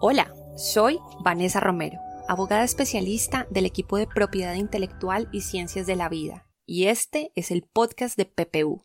Hola, soy Vanessa Romero, abogada especialista del equipo de propiedad intelectual y ciencias de la vida, y este es el podcast de PPU.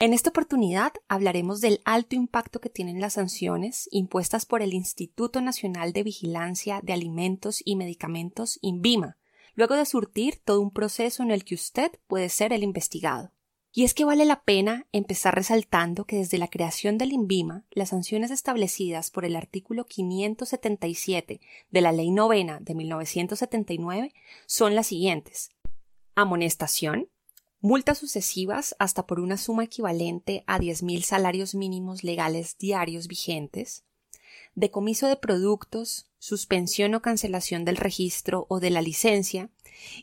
En esta oportunidad hablaremos del alto impacto que tienen las sanciones impuestas por el Instituto Nacional de Vigilancia de Alimentos y Medicamentos, INVIMA, luego de surtir todo un proceso en el que usted puede ser el investigado. Y es que vale la pena empezar resaltando que desde la creación del INVIMA, las sanciones establecidas por el artículo 577 de la Ley Novena de 1979 son las siguientes. Amonestación, multas sucesivas hasta por una suma equivalente a 10.000 salarios mínimos legales diarios vigentes, decomiso de productos, suspensión o cancelación del registro o de la licencia,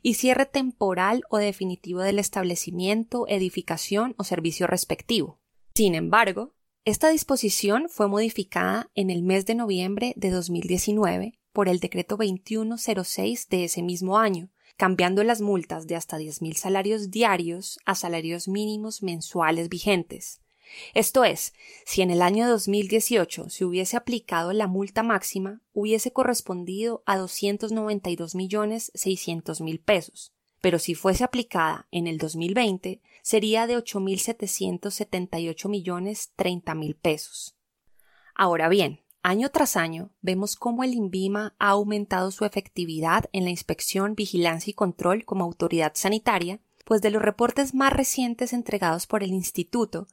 y cierre temporal o definitivo del establecimiento, edificación o servicio respectivo. Sin embargo, esta disposición fue modificada en el mes de noviembre de 2019 por el decreto 2106 de ese mismo año, cambiando las multas de hasta 10.000 salarios diarios a salarios mínimos mensuales vigentes. Esto es, si en el año 2018 se hubiese aplicado la multa máxima, hubiese correspondido a 292 millones 600 mil pesos, pero si fuese aplicada en el 2020 sería de 8.778 millones 30 mil pesos. Ahora bien, año tras año vemos cómo el INVIMA ha aumentado su efectividad en la inspección, vigilancia y control como autoridad sanitaria, pues de los reportes más recientes entregados por el Instituto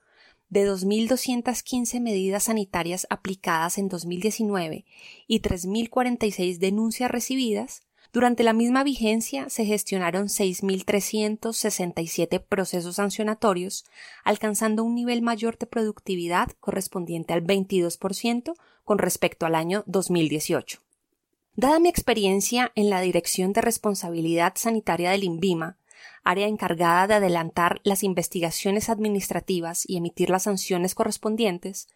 de 2.215 medidas sanitarias aplicadas en 2019 y 3.046 denuncias recibidas, durante la misma vigencia se gestionaron 6.367 procesos sancionatorios, alcanzando un nivel mayor de productividad correspondiente al 22% con respecto al año 2018. Dada mi experiencia en la Dirección de Responsabilidad Sanitaria del INVIMA, área encargada de adelantar las investigaciones administrativas y emitir las sanciones correspondientes,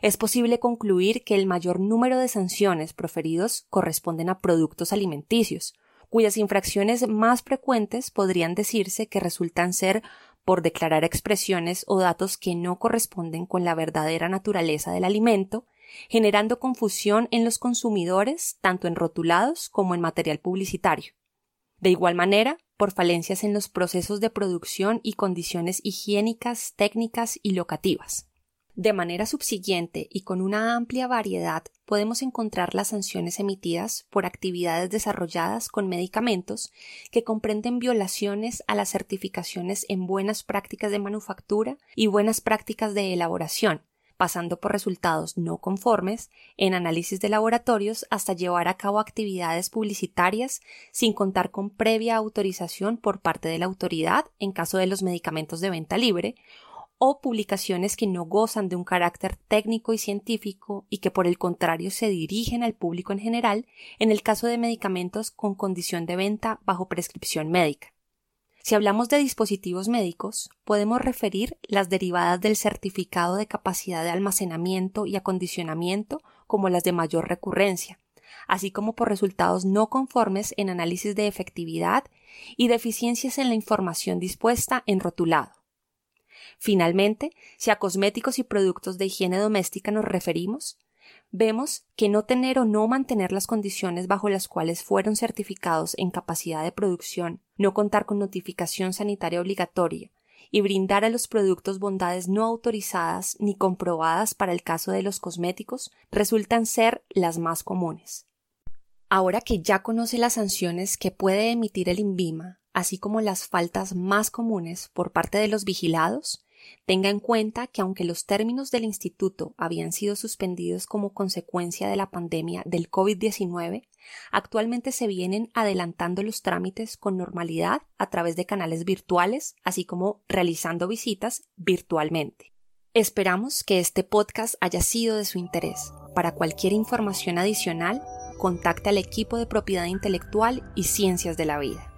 es posible concluir que el mayor número de sanciones proferidos corresponden a productos alimenticios, cuyas infracciones más frecuentes podrían decirse que resultan ser por declarar expresiones o datos que no corresponden con la verdadera naturaleza del alimento, generando confusión en los consumidores tanto en rotulados como en material publicitario. De igual manera, por falencias en los procesos de producción y condiciones higiénicas, técnicas y locativas. De manera subsiguiente y con una amplia variedad podemos encontrar las sanciones emitidas por actividades desarrolladas con medicamentos que comprenden violaciones a las certificaciones en buenas prácticas de manufactura y buenas prácticas de elaboración, pasando por resultados no conformes en análisis de laboratorios hasta llevar a cabo actividades publicitarias sin contar con previa autorización por parte de la autoridad en caso de los medicamentos de venta libre o publicaciones que no gozan de un carácter técnico y científico y que por el contrario se dirigen al público en general en el caso de medicamentos con condición de venta bajo prescripción médica. Si hablamos de dispositivos médicos, podemos referir las derivadas del certificado de capacidad de almacenamiento y acondicionamiento como las de mayor recurrencia, así como por resultados no conformes en análisis de efectividad y deficiencias en la información dispuesta en rotulado. Finalmente, si a cosméticos y productos de higiene doméstica nos referimos, vemos que no tener o no mantener las condiciones bajo las cuales fueron certificados en capacidad de producción, no contar con notificación sanitaria obligatoria y brindar a los productos bondades no autorizadas ni comprobadas para el caso de los cosméticos resultan ser las más comunes. Ahora que ya conoce las sanciones que puede emitir el INVIMA, así como las faltas más comunes por parte de los vigilados, Tenga en cuenta que aunque los términos del instituto habían sido suspendidos como consecuencia de la pandemia del COVID-19, actualmente se vienen adelantando los trámites con normalidad a través de canales virtuales, así como realizando visitas virtualmente. Esperamos que este podcast haya sido de su interés. Para cualquier información adicional, contacte al equipo de propiedad intelectual y ciencias de la vida.